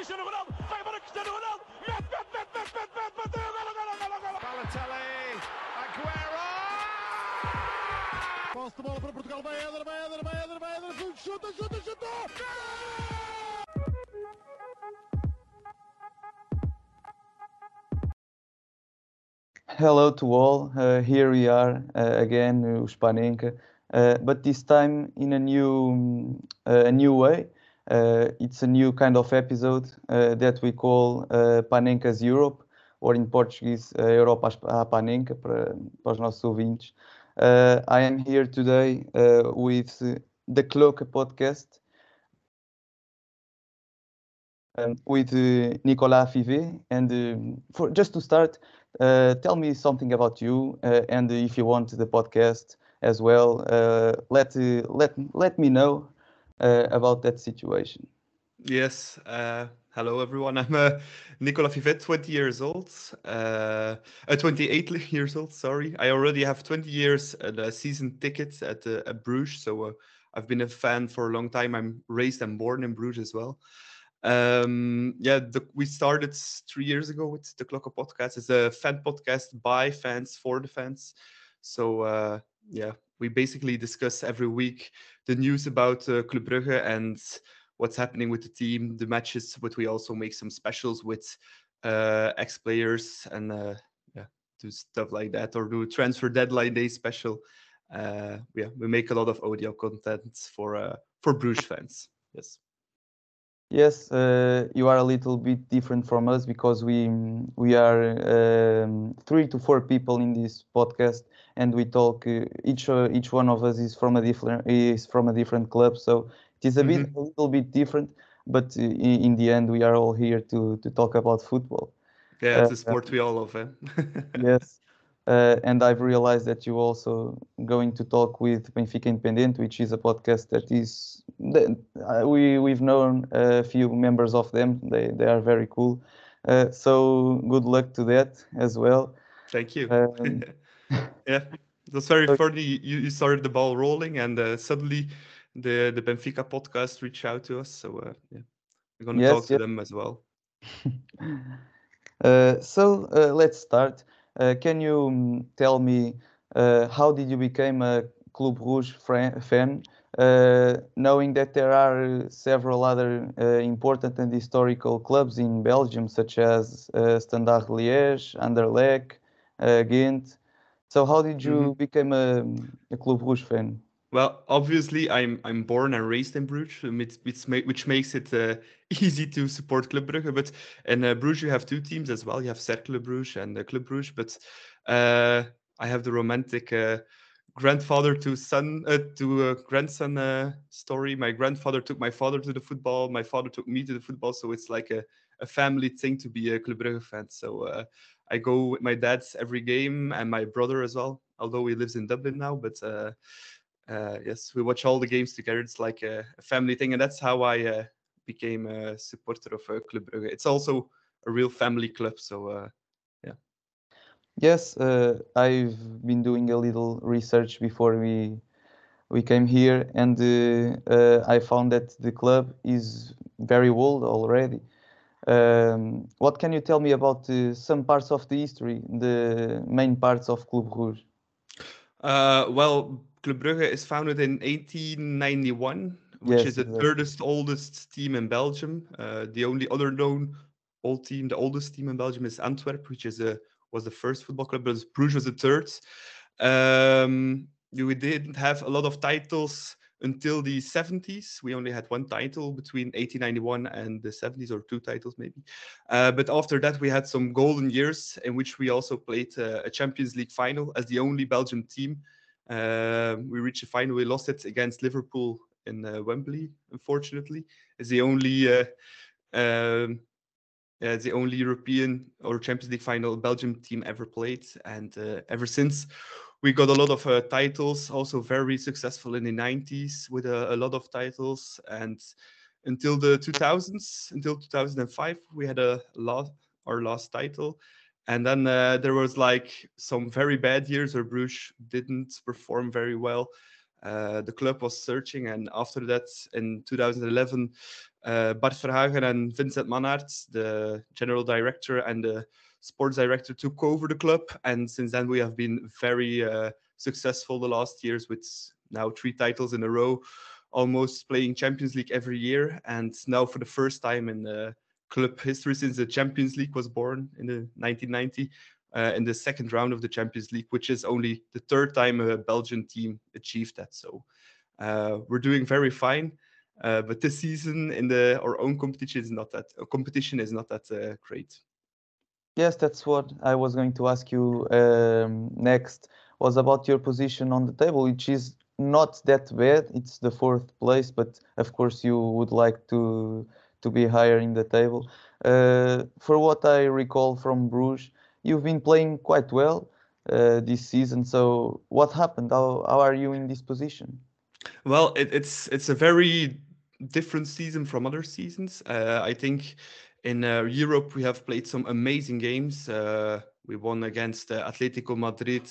Cristiano Ronaldo, vai embora Cristiano Ronaldo, mete, mete, mete, mete, mete, mete, bateu, golo, golo, golo, golo. Balotelli, Aguero! Posse de bola para Portugal, vai Éder, vai Éder, vai Éder, vai Éder, chuta, chuta, chuta! Hello to all. Uh, here we are uh, again, os uh, but this time in a new um, uh, a new way. Uh, it's a new kind of episode uh, that we call uh, Panenka's Europe, or in Portuguese, Europa à Panenka para, para os nossos ouvintes. Uh, I am here today uh, with the Cloca podcast um, with uh, Nicolas Fivet. And um, for just to start, tell me something about you, and if you want the podcast as well, let let let me know about that situation. Yes. Uh, hello, everyone. I'm uh, Nicolas Fivet, 20 years old. Uh, uh, 28 years old. Sorry. I already have 20 years and a season ticket at, uh, at Bruges. So uh, I've been a fan for a long time. I'm raised and born in Bruges as well. Um, yeah, the, we started three years ago with the Clocker podcast. It's a fan podcast by fans for the fans. So uh, yeah, we basically discuss every week the news about uh, Club Brugge and what's happening with the team, the matches, but we also make some specials with uh, ex players and uh, yeah, do stuff like that or do a transfer deadline day special. Uh, yeah, we make a lot of audio content for uh, for Bruges fans. Yes. Yes, uh, you are a little bit different from us because we we are um, three to four people in this podcast, and we talk. Uh, each uh, each one of us is from a different is from a different club, so it is a bit Mhm. a little bit different. But uh, in, in the end, we are all here to to talk about football. Yeah, it's Uh, a sport we all love. Eh? yes, uh, and I've realized that you also going to talk with Benfica Independent, which is a podcast that is that, uh, we we've known a few members of them. They they are very cool. Uh, so good luck to that as well. Thank you. Um, yeah, was very so- funny. You, you started the ball rolling, and uh, suddenly the the Benfica podcast reached out to us. So uh, yeah, we're gonna Yes, talk to yes. them as well. Uh, so uh, let's start. Uh, can you um, tell me uh, how did you become a Club Bruges fan, knowing that there are uh, several other uh, important and historical clubs in Belgium, such as uh, Standard Liège, Anderlecht, uh, Ghent. So how did you become a, a Club Bruges fan? Well, obviously, I'm I'm born and raised in Bruges, it's- which, which makes it uh, easy to support Club Brugge. But in uh, Bruges, you have two teams as well. You have Cercle Bruges and uh, Club Bruges. But uh, I have the romantic uh, grandfather to son uh, to uh, grandson uh, story. My grandfather took my father to the football. My father took me to the football. So it's like a, a family thing to be a Club Brugge fan. So uh, I go with my dad's every game and my brother as well. Although he lives in Dublin now, but. Uh, uh, yes, we watch all the games together. It's like a, a family thing, and that's how I became a supporter of Club Brugge. It's also a real family club, so Yes, uh, I've been doing a little research before we we came here, and uh, uh, I found that the club is very old already. Um, what can you tell me about uh, some parts of the history, the main parts of Club Bruges? uh, well, Club Brugge is founded in 1891, which Yes, is the exactly. thirdest oldest team in Belgium. Uh, the only other known old team, the oldest team in Belgium, is Antwerp, which is a was the first football club, but Bruges was the third. Um, we didn't have a lot of titles until the 70s. We only had one title between 1891 and the 70s, or two titles maybe. Uh, but after that, we had some golden years in which we also played uh, a Champions League final as the only Belgian team. Uh, we reached the final. We lost it against Liverpool in uh, Wembley, unfortunately. It's the only. Uh, um, it's the only European or Champions League final Belgium team ever played, and uh, ever since we got a lot of uh, titles. Also very successful in the 90s with a, a lot of titles, and until the 2000s, until 2005, we had a last our last title, and then uh, there was like some very bad years where Bruges didn't perform very well. Uh, the club was searching, and after that, in 2011, uh, Bart Verhaeghe and Vincent Mannaert, the general director and the sports director, took over the club. And since then, we have been very uh, successful the last years with now three titles in a row, almost playing Champions League every year. And now, for the first time in the club history since the Champions League was born in the 1990, uh, in the second round of the Champions League, which is only the third time a Belgian team achieved that. So uh, we're doing very fine. Uh, but this season in the our own competition is not that competition is not that uh, great. Yes, that's what I was going to ask you um, next. Was about your position on the table, which is not that bad. It's the fourth place, but of course you would like to to be higher in the table. Uh, for what I recall from Bruges, you've been playing quite well uh, this season. So what happened? How, how are you in this position? Well, it, it's it's a very different season from other seasons. Uh, I think in uh, Europe we have played some amazing games. Uh, we won against uh, Atletico Madrid.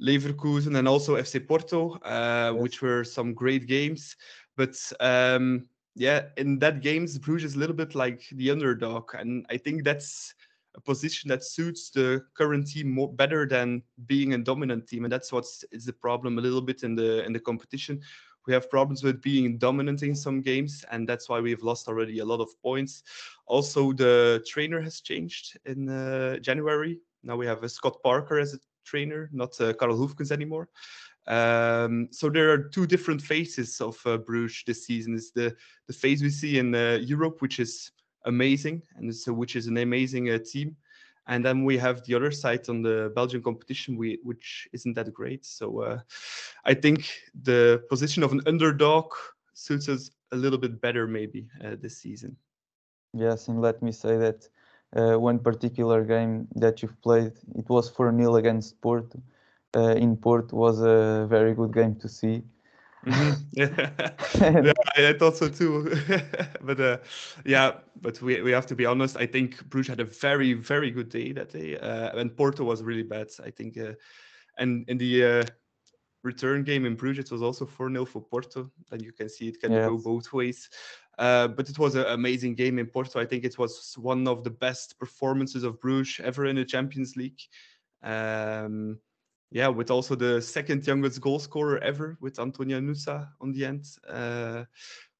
Leverkusen and also FC Porto, yes. which were some great games. But um, yeah, in that games, Bruges is a little bit like the underdog, and I think that's a position that suits the current team more better than being a dominant team, and that's what's is the problem a little bit in the in the competition. We have problems with being dominant in some games, and that's why we've lost already a lot of points. Also, the trainer has changed in uh, January. Now we have Scott Parker as a trainer, not uh, Karel Hoefkens anymore. Um, so there are two different phases of uh, Bruges this season. Is the the phase we see in uh, Europe, which is amazing, and so which is an amazing uh, team, and then we have the other side on the Belgian competition, we, which isn't that great. So uh, I think the position of an underdog suits us a little bit better, maybe uh, this season. Yes, and let me say that uh, one particular game that you've played, it was 4 0 against Porto uh, in Port was a very good game to see. Mm-hmm. yeah. yeah, I thought so too. but uh, yeah, but we, we have to be honest. I think Bruges had a very very good day that day, uh, and Porto was really bad. I think, uh, and in the uh, return game in Bruges, it was also four 0 for Porto. And you can see it can yes. go both ways. Uh, but it was an amazing game in Porto. I think it was one of the best performances of Bruges ever in the Champions League. Um, yeah, with also the second youngest goal scorer ever with Antonio Nusa on the end, uh,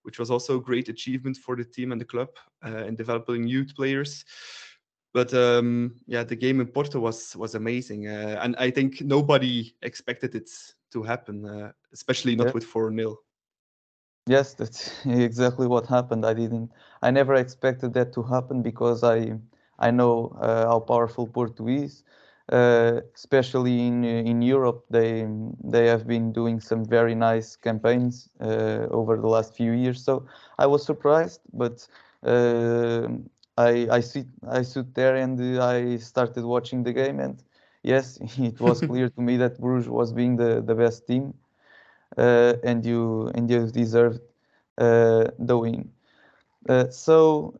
which was also a great achievement for the team and the club uh, in developing youth players. But um, yeah, the game in Porto was was amazing, uh, and I think nobody expected it to happen, uh, especially not yeah. with four 0 Yes, that's exactly what happened. I didn't, I never expected that to happen because I I know uh, how powerful Porto is uh, especially in in Europe, they they have been doing some very nice campaigns uh, over the last few years. So I was surprised, but uh, I I sit I stood there and I started watching the game, and yes, it was clear to me that Bruges was being the the best team, uh, and you and you deserved uh, the win. Uh, so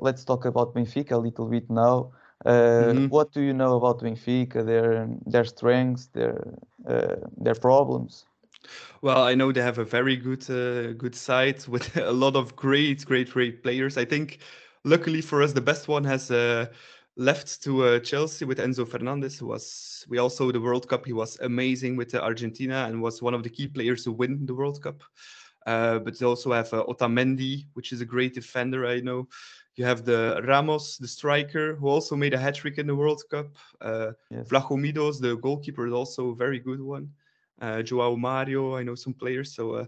let's talk about Benfica a little bit now. Uh, mm-hmm. What do you know about Benfica? Their their strengths, their uh, their problems. Well, I know they have a very good uh, good side with a lot of great, great, great players. I think, luckily for us, the best one has uh, left to uh, Chelsea with Enzo Fernandez. Who was we also the World Cup. He was amazing with Argentina and was one of the key players to win the World Cup. Uh, but they also have Otamendi, which is a great defender. I know. You have the Ramos, the striker, who also made a hat trick in the World Cup. Uh, yes. Vlachodimos, the goalkeeper, is also a very good one. Uh, Joao Mario, I know some players. So, uh,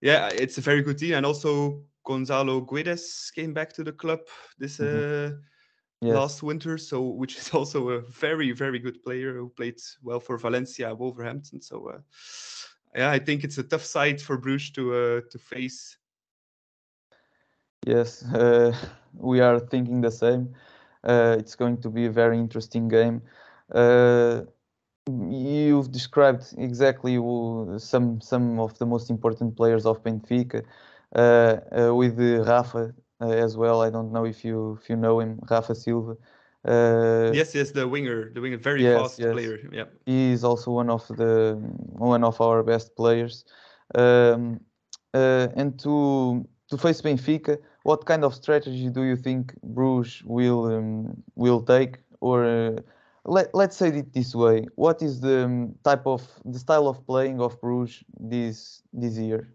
yeah, it's a very good team. And also, Gonzalo Guedes came back to the club this mm-hmm. Uh, yes. last winter. So, which is also a very, very good player who played well for Valencia, Wolverhampton. So, uh, yeah, I think it's a tough side for Bruges to uh, to face Yes, uh, we are thinking the same. Uh, it's going to be a very interesting game. Uh, you've described exactly some some of the most important players of Benfica, uh, uh, with Rafa uh, as well. I don't know if you if you know him, Rafa Silva. Uh, yes, yes, the winger, the winger, very Yes, fast yes. player. Yeah. he is also one of the one of our best players. Um, uh, and to to face Benfica, what kind of strategy do you think Bruges will um, will take? Or uh, let let's say it this way: What is the um, type of the style of playing of Bruges this this year?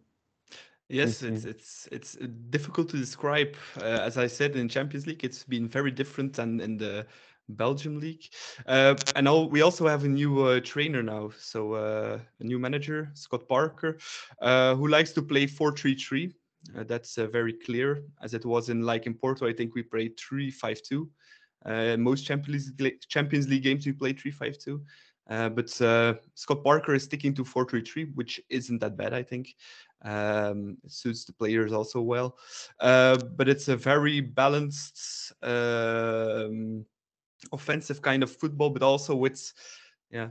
Yes, it's it's it's difficult to describe. Uh, as I said in Champions League, it's been very different than in the Belgium league. Uh, and all, we also have a new uh, trainer now, so uh, a new manager, Scott Parker, uh, who likes to play 4-3-3. Uh, that's uh, very clear, as it was in like in Porto. I think we played 3-5-2. Uh, most Champions League, Champions League games we play 3-5-2. Uh, but uh, Scott Parker is sticking to 4-3-3, which isn't that bad, I think. Um, it suits the players also well. Uh, but it's a very balanced um, offensive kind of football, but also with, yeah,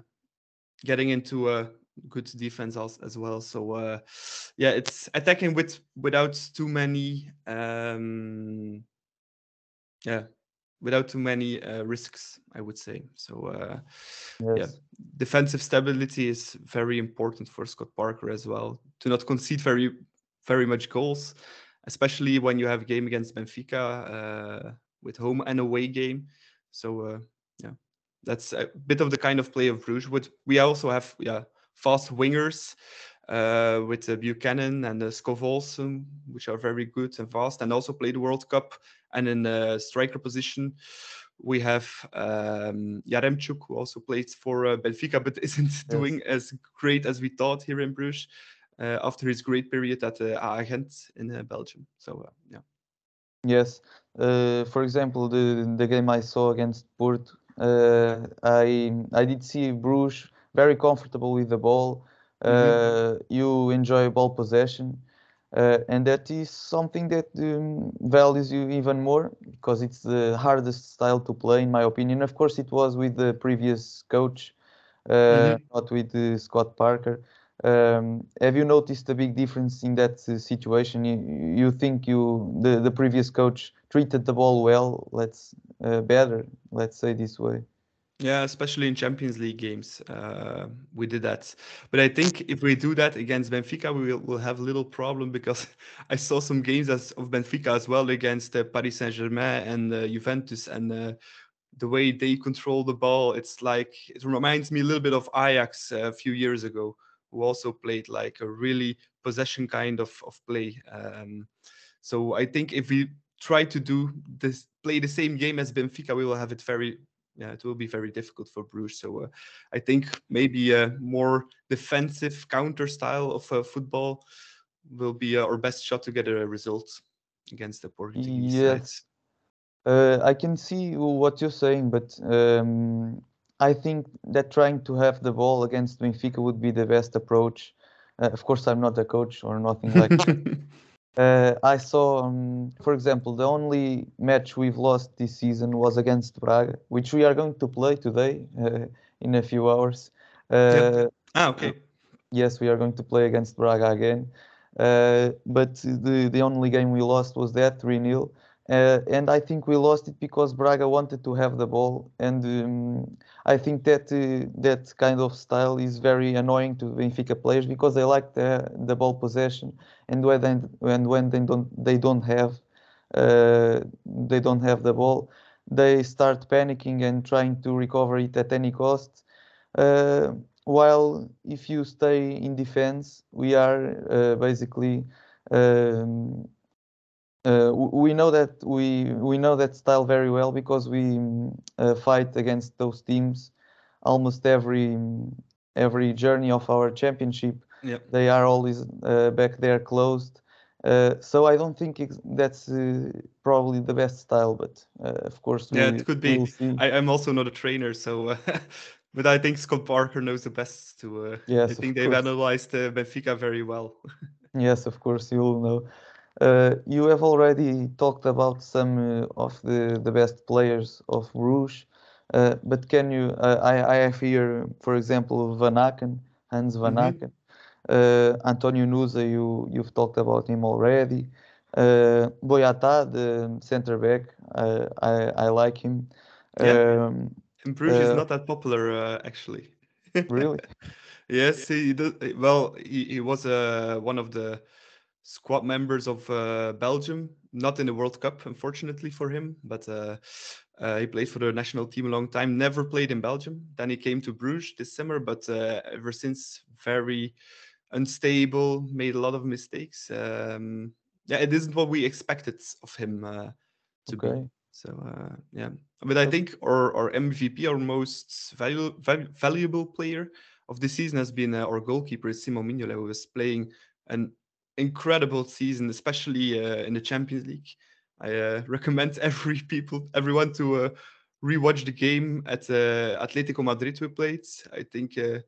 getting into a good defense as, as well. So uh, yeah, it's attacking with without too many, um, yeah, without too many uh, risks, I would say. So uh, yeah, defensive stability is very important for Scott Parker as well. To not concede very, very much goals, especially when you have a game against Benfica uh, with home and away game. So uh, yeah, that's a bit of the kind of play of Bruges. But we also have yeah fast wingers uh, with uh, Buchanan and uh, Skov Olsen, which are very good and fast, and also played the World Cup. And in the striker position, we have um, Yaremchuk, who also plays for uh, Benfica, but isn't doing as great as we thought here in Bruges uh, after his great period at uh, AA Gent in uh, Belgium. So uh, yeah. Yes. Uh, for example, the the game I saw against Porto, uh, I I did see Bruges very comfortable with the ball. Uh, You enjoy ball possession, uh, and that is something that um, values you even more because it's the hardest style to play, in my opinion. Of course, it was with the previous coach, uh, not with uh, Scott Parker. Um, have you noticed a big difference in that uh, situation? You, you think you the, the previous coach treated the ball well, let's uh, better, let's say this way. Yeah, especially in Champions League games, uh, we did that. But I think if we do that against Benfica, we will, will have little problem because I saw some games as, of Benfica as well against uh, Paris Saint Germain and uh, Juventus, and uh, the way they control the ball, it's like it reminds me a little bit of Ajax uh, a few years ago, who also played like a really possession kind of of play. Um, so I think if we try to do this, play the same game as Benfica, we will have it very yeah, it will be very difficult for Bruges. So uh, I think maybe a more defensive counter style of uh, football will be uh, our best shot to get a result against the Portuguese Yes. Uh, I can see what you're saying, but um, I think that trying to have the ball against Benfica would be the best approach. Uh, of course, I'm not a coach or nothing like that. Uh, I saw, um, for example, the only match we've lost this season was against Braga, which we are going to play today uh, in a few hours. Uh, ah, okay. Yes, we are going to play against Braga again. Uh, but the, the only game we lost was that 3 0. Uh, and I think we lost it because Braga wanted to have the ball. And um, I think that uh, that kind of style is very annoying to Benfica players because they like the, the ball possession. And when they, and when they don't they don't have uh, they don't have the ball, they start panicking and trying to recover it at any cost. Uh, while if you stay in defense, we are uh, basically um, uh, we know that we we know that style very well because we mm, uh, fight against those teams almost every mm, every journey of our championship. Yeah. They are always uh, back there closed. Uh, so I don't think that's uh, probably the best style, but uh, of course Yeah, it could we be. I, I'm also not a trainer, so. Uh, but I think Scott Parker knows the best to. Uh, Yes, I think they've course. analyzed uh, Benfica very well. Yes, of course, you will know. Uh, you have already talked about some uh, of the, the best players of Bruges, uh, but can you? Uh, I, I have here, for example, Vanaken, Hans Van Mhm. Aken, uh, Antonio Nusa. You you've talked about him already. Uh, Boyata, the center back, uh, I I like him. Yeah. Um, Bruges is Uh, not that popular, uh, actually. really? yes, he does. Well, he, he was uh, one of the squad members of uh, Belgium, not in the World Cup, unfortunately for him, but uh, uh, he played for the national team a long time. Never played in Belgium. Then he came to Bruges this summer, but uh, ever since, very unstable, made a lot of mistakes. Um, yeah, it isn't what we expected of him uh, to be. So uh, yeah, but I think our, our MVP, our most valuable valuable player of the season has been uh, our goalkeeper Simon Mignolet, who was playing an incredible season, especially uh, in the Champions League. I uh, recommend every people, everyone to uh, rewatch the game at uh, Atletico Madrid we played. I think uh,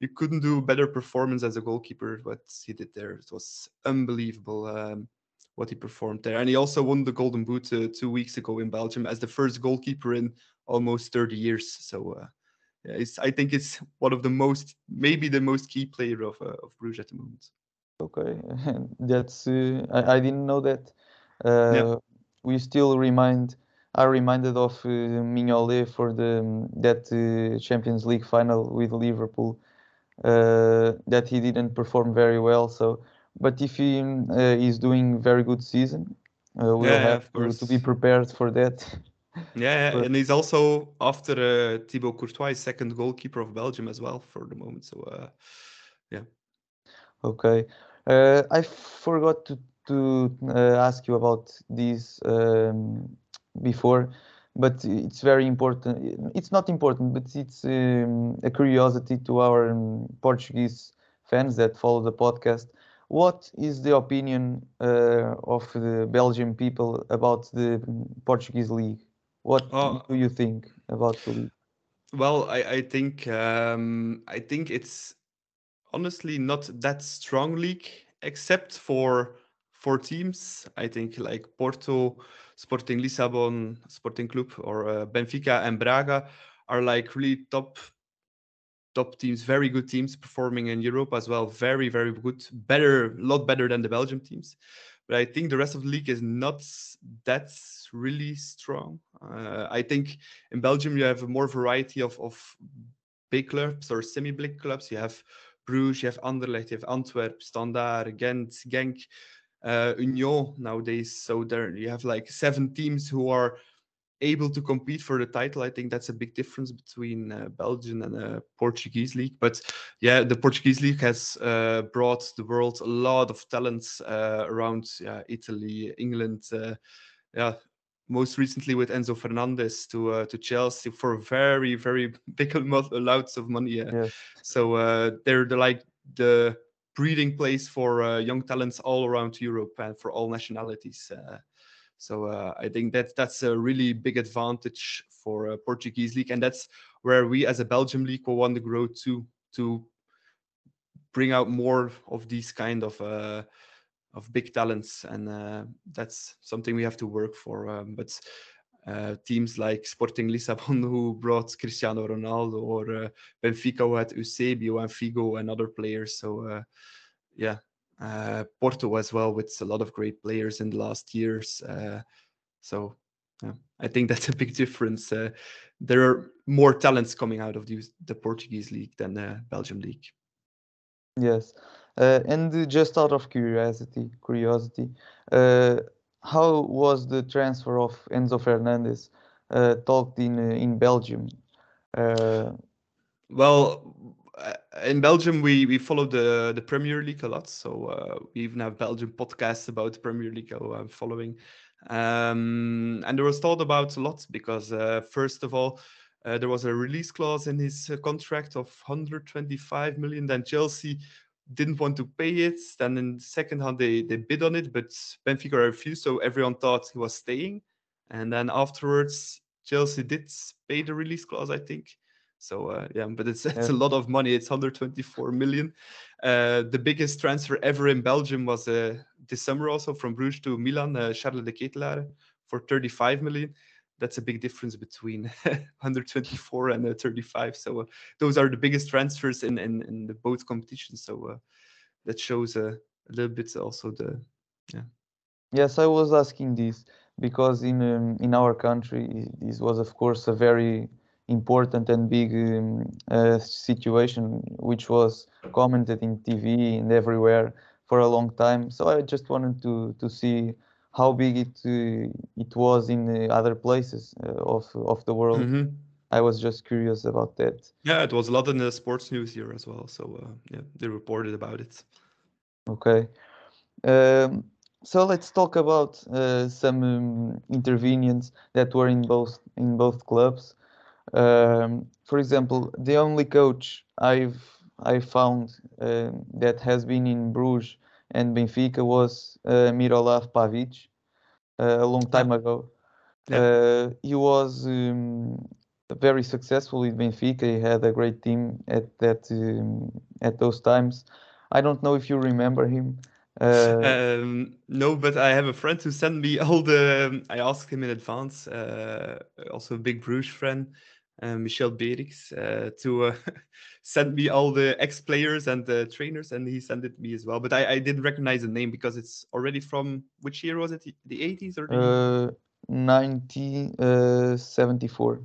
you couldn't do better performance as a goalkeeper. What he did there, it was unbelievable. Um, what he performed there, and he also won the Golden Boot uh, two weeks ago in Belgium as the first goalkeeper in almost 30 years. So. Uh, yeah, I think it's one of the most, maybe the most key player of uh, of Bruges at the moment. Okay, that's uh, I, I didn't know that. Uh, We still remind are reminded of uh, Mignolet for the um, that uh, Champions League final with Liverpool uh, that he didn't perform very well. So, but if he um, uh, is doing very good season, uh, we'll Yeah, yeah, have to, to be prepared for that. Yeah, But- and he's also after uh, Thibaut Courtois, second goalkeeper of Belgium as well for the moment. So uh, yeah. Okay. Uh, I forgot to to uh, ask you about this um, before, but it's very important. It's not important, but it's um, a curiosity to our um, Portuguese fans that follow the podcast. What is the opinion uh, of the Belgian people about the Portuguese league? What Oh. do you think about the league? well, I I think um, I think it's honestly not that strong league, except for four teams. I think like Porto, Sporting Lisbon, Sporting Club, or uh, Benfica and Braga are like really top top teams, very good teams performing in Europe as well. Very very good, better, a lot better than the Belgium teams. But I think the rest of the league is not that really strong. Uh, I think in Belgium you have a more variety of of big clubs or semi-big clubs. You have Bruges, you have Anderlecht, you have Antwerp, Standard, Gent, Genk, uh, Union nowadays. So there you have like seven teams who are able to compete for the title. I think that's a big difference between uh, Belgian and uh, Portuguese league. But yeah, the Portuguese league has uh, brought the world a lot of talents uh, around Italy, England. Uh, yeah, most recently with Enzo Fernandez to uh, to Chelsea for very very big amount amounts of money. Uh, Yes. so uh, they're the like the breeding place for uh, young talents all around Europe and for all nationalities. Uh, so uh, I think that that's a really big advantage for uh, Portuguese league, and that's where we as a Belgium league will want to grow to to bring out more of these kind of uh, of big talents, and uh, that's something we have to work for. Um, but uh, teams like Sporting Lisbon, who brought Cristiano Ronaldo, or uh, Benfica, who had Eusebio and Figo and other players. So uh, yeah, uh, Porto as well, with a lot of great players in the last years. Uh, so yeah, I think that's a big difference. There are more talents coming out of the, the Portuguese league than the Belgium league. Yes, and uh, just out of curiosity, curiosity, uh, how was the transfer of Enzo Fernandez uh, talked in in Belgium? Well, in Belgium, we we follow the the Premier League a lot, so uh, we even have Belgian podcasts about the Premier League I'm following. Um, and there was thought about a lot because uh, first of all, uh, there was a release clause in his contract of 125 million. Then Chelsea didn't want to pay it. Then in second hand, they they bid on it, but Benfica refused. So everyone thought he was staying. And then afterwards, Chelsea did pay the release clause, I think. So uh, yeah, but it's it's a lot of money. It's 124 million. Uh, the biggest transfer ever in Belgium was uh, this summer also from Bruges to Milan, uh, Charles de Ketelaere for 35 million. That's a big difference between 124 and uh, 35. So uh, those are the biggest transfers in in, in the both competitions. So uh, that shows uh, a little bit also the yeah. yes, I was asking this because in um, in our country this was of course a very important and big um, uh, situation which was commented in TV and everywhere for a long time. So I just wanted to to see how big it uh, it was in uh, other places uh, of of the world. Mhm. I was just curious about that. Yeah, it was a lot in the sports news here as well. So uh, yeah, they reported about it. Okay. Um, so let's talk about uh, some um, intervenients that were in both in both clubs. Um, for example, the only coach I've I found uh, that has been in Bruges and Benfica was uh, Milorad Pavic uh, a long time ago. Yeah. Uh, he was um, very successful with Benfica. He had a great team at that um, at those times. I don't know if you remember him. Uh, Um, no, but I have a friend who sent me all the. I asked him in advance, uh, also a big Bruges friend, Michel Berix, uh, to uh, send me all the ex players and the trainers, and he sent it me as well. But I, I didn't recognize the name because it's already from which year was it? The 80s or the uh, 1974.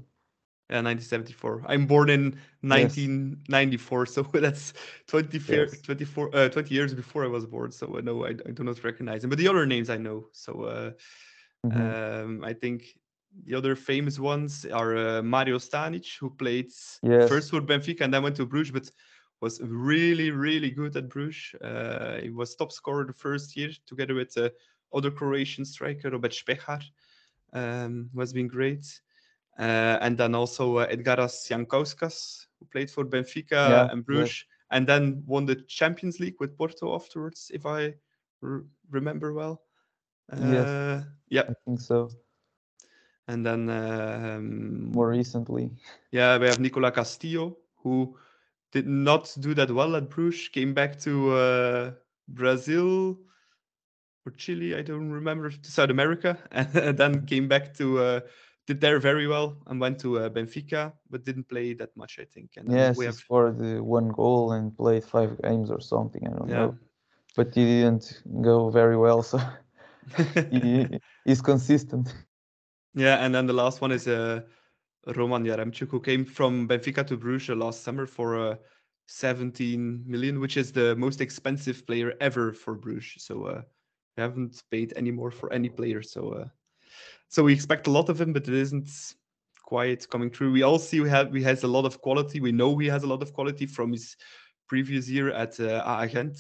yeah, 1974. I'm born in 1994, so that's 20, Yes. 24, uh, 20 years before I was born. So uh, no, I, I do not recognize him. But the other names I know. So uh, Mhm. um, I think the other famous ones are uh, Mario Stanic, who played Yes. first for Benfica and then went to Bruges, but was really, really good at Bruges. Uh, he was top scorer the first year together with uh, other Croatian striker Robert Spehar, um, who has been great. Uh, and then also uh, Edgaras Jankauskas, who played for Benfica Yeah, and. Bruges, and then won the Champions League with Porto afterwards, if I r- remember well. Yes. Uh, yeah, I think so. And then um, More recently. yeah, we have Nicola Castillo, who did not do that well at Bruges, came back to uh, Brazil or Chile, I don't remember, to South America, and then came back to, uh, did there very well and went to uh, Benfica, but didn't play that much, I think. And Yes, we have, scored uh, one goal and played five games or something. I don't yeah. know. But he didn't go very well, so he, he's consistent. Yeah, and then the last one is uh, Roman Yaremchuk, who came from Benfica to Bruges last summer for uh, 17 million, which is the most expensive player ever for Bruges. So uh, we haven't paid any more for any player. So uh, so we expect a lot of him, but it isn't quite coming through. We all see we have he has a lot of quality. We know he has a lot of quality from his previous year at uh, AA Gent.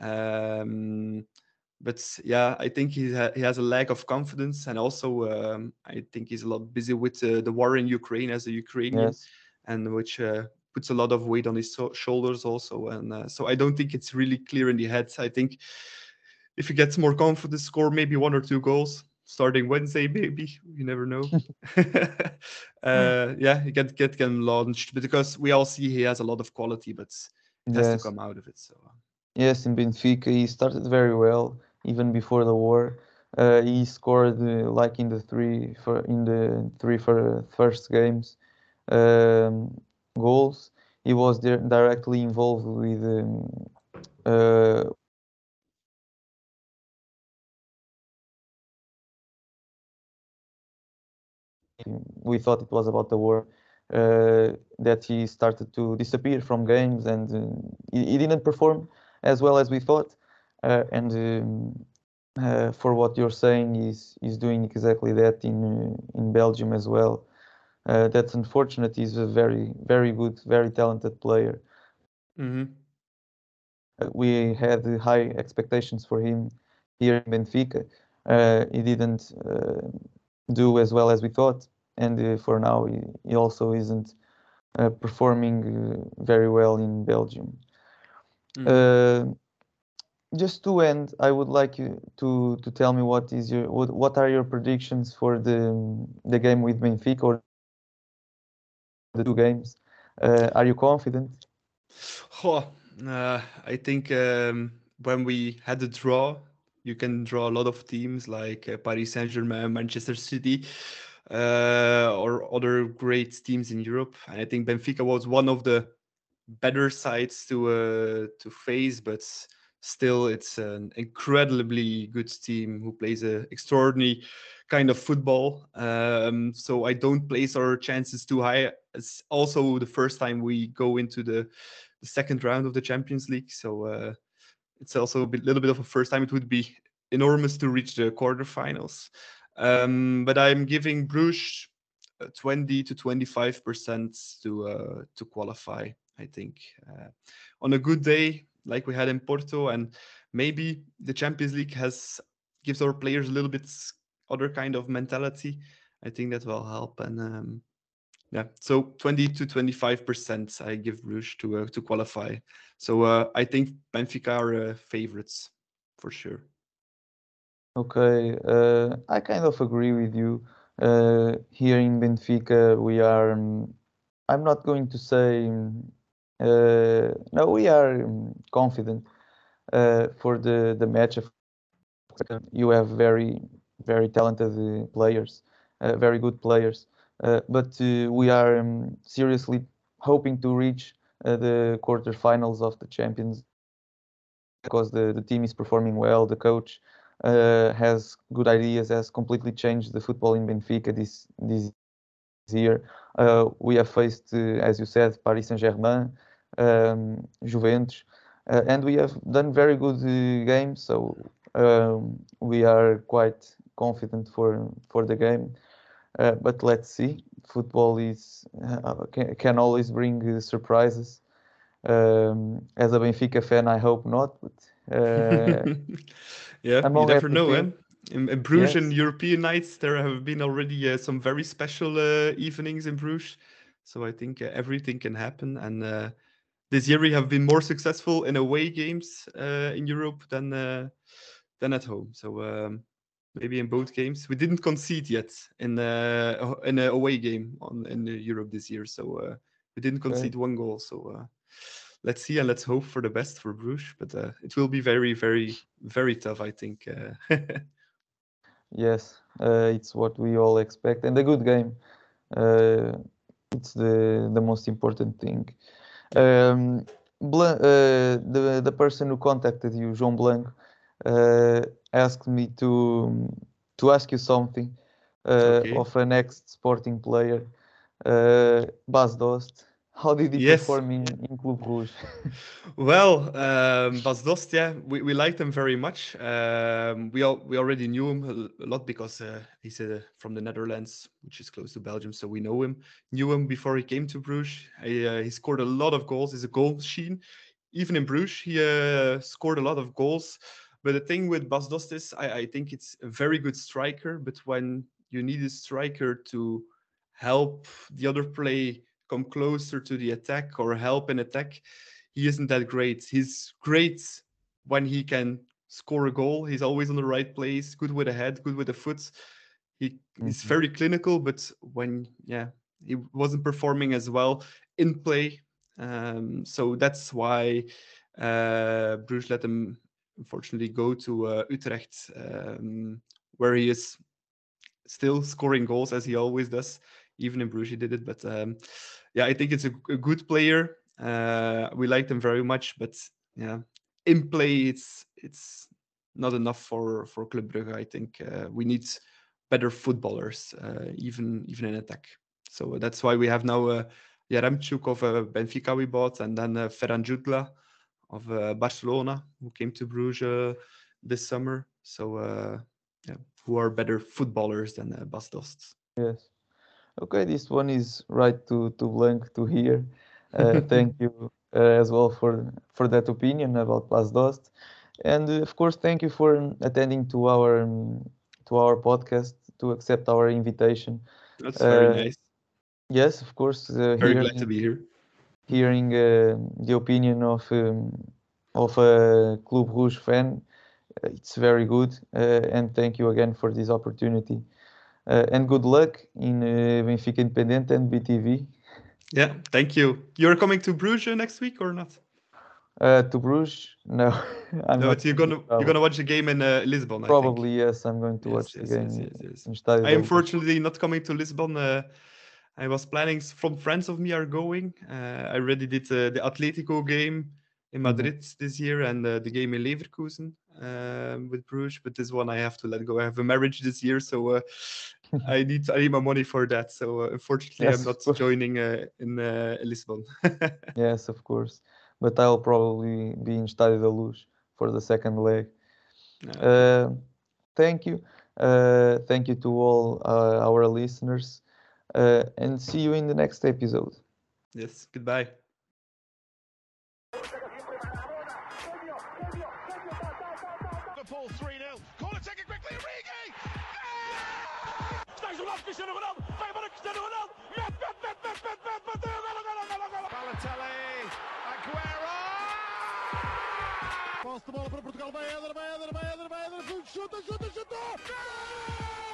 Um, but yeah, I think he ha- he has a lack of confidence, and also um, I think he's a lot busy with uh, the war in Ukraine as a Ukrainian, Yes. and which uh, puts a lot of weight on his so- shoulders also. And uh, so I don't think it's really clear in the head. I think if he gets more confidence, score maybe one or two goals starting Wednesday, maybe you never know. uh, yeah, he can get get launched because we all see he has a lot of quality, but it has to come out of it. So. Yes, in Benfica, he started very well even before the war. Uh, he scored uh, like in the three for in the three for first games um, goals. He was di- directly involved with um, uh, we thought it was about the war uh, that he started to disappear from games and uh, he, he didn't perform as well as we thought. Uh, and um, uh, for what you're saying, he's, he's doing exactly that in uh, in Belgium as well. Uh, that's unfortunate. He's a very very good, very talented player. mhm. Uh, we had high expectations for him here in Benfica. Uh, he didn't uh, do as well as we thought, and uh, for now he, he also isn't uh, performing uh, very well in Belgium. Mhm. Uh, just to end, I would like you to to tell me what is your what, what are your predictions for the the game with Benfica or the two games? Uh, are you confident? Oh, uh, I think um, when we had a draw, you can draw a lot of teams like uh, Paris Saint Germain, Manchester City, uh, or other great teams in Europe. And I think Benfica was one of the better sides to uh, to face, but still, it's an incredibly good team who plays an extraordinary kind of football. Um, so I don't place our chances too high. It's also the first time we go into the, the second round of the Champions League. So uh, it's also a bit, little bit of a first time. It would be enormous to reach the quarterfinals. Um, but I'm giving Bruges uh, 20 to 25 percent to uh, to qualify. I think uh, on a good day, like we had in Porto, and maybe the Champions League has gives our players a little bit other kind of mentality. I think that will help. And um, yeah, so 20 to 25 percent I give Bruges to uh, to qualify. So uh, I think Benfica are uh, favorites for sure. Okay, uh, I kind of agree with you. Uh, here in Benfica, we are. Um, I'm not going to say. Uh, no, we are um, confident uh, for the the match. Of you have very very talented uh, players, very good players, but we are um, seriously hoping to reach the quarterfinals of the Champions because the the team is performing well. The coach uh, has good ideas, has completely changed the football in Benfica this this year. Uh, we have faced, uh, as you said, Paris Saint-Germain, um, Juventus, and we have done very good games. So um, we are quite confident for for the game. but let's see. Football is can, can always bring surprises. Um, as a Benfica fan, I hope not, but yeah, I'm you never know. In, in Bruges Yes. and European nights, there have been already uh, some very special uh, evenings in Bruges. So I think uh, everything can happen. And uh, this year we have been more successful in away games uh, in Europe than uh, than at home. So um, maybe in both games we didn't concede yet in uh, in an away game on in Europe this year. So uh, we didn't Okay. concede one goal. So. Uh, let's see and let's hope for the best for Bruges. But uh, it will be very, very, very tough, I think. Yes, uh, it's what we all expect, and a good game. Uh, it's the the most important thing. Um, uh, the the person who contacted you, João Blanco, uh, asked me to to ask you something uh, Okay. of an ex-Sporting player, uh, Bas Dost. How did he Yes. perform in, in Club Bruges? well, um, Bas Dost, yeah, we, we liked him very much. Um, we all, we already knew him a lot because uh, he's uh, from the Netherlands, which is close to Belgium, so we know him. Knew him before he came to Bruges. He, uh, he scored a lot of goals. He's a goal machine. Even in Bruges, he uh, scored a lot of goals. But the thing with Bas Dost is, I, I think it's a very good striker. But when you need a striker to help the other play come closer to the attack or help in attack, he isn't that great. He's great when he can score a goal. He's always on the right place, good with the head, good with the foot. He is Mhm. very clinical, but when yeah, he wasn't performing as well in play. Um, so that's why uh, Bruges let him unfortunately go to uh, Utrecht, um, where he is still scoring goals as he always does. Even in Bruges, he did it. But um, yeah, I think it's a, a good player. Uh, we liked him very much, but yeah, in play, it's it's not enough for for Club Brugge. I think uh, we need better footballers, uh, even even in attack. So that's why we have now uh, Yaremchuk of uh, Benfica we bought, and then uh, Ferran Jutgla of uh, Barcelona who came to Bruges uh, this summer. So uh, yeah, who are better footballers than uh. Yes. Okay, this one is right to to Blanc to hear. Uh, thank you uh, as well for for that opinion about Bas Dost, and of course, thank you for attending to our um, to our podcast to accept our invitation. That's very Uh, nice. Yes, of course. Uh, Very hearing, glad to be here. hearing uh, the opinion of um, of a Club Bruges fan, it's very good. Uh, and thank you again for this opportunity. Uh, and good luck in uh, Benfica Independente and BTV. Yeah, thank you. You're coming to Bruges next week or not? Uh, to Bruges? No, I'm no, not you're going gonna to you're gonna watch the game in uh, Lisbon. I think. Probably yes. I'm going to Yes, watch yes, the game yes, in- yes, yes. I am Luz. fortunately not coming to Lisbon. Uh, I was planning from friends of me are going. Uh, I already did uh, the Atletico game in Mhm. Madrid this year and uh, the game in Leverkusen. um, with Bruges, but this one I have to let go. I have a marriage this year, so uh, I need I need my money for that. So uh, unfortunately, Yes, I'm not joining uh, in uh, Lisbon. Yes, of course. But I'll probably be in Estádio da Luz for the second leg. Uh, Uh, thank you. Uh, thank you to all uh, our listeners. Uh, and see you in the next episode. yes, goodbye. Vai Éder, vai Éder, vai Éder, vai Éder. Chuta, chuta, chuta. Gol!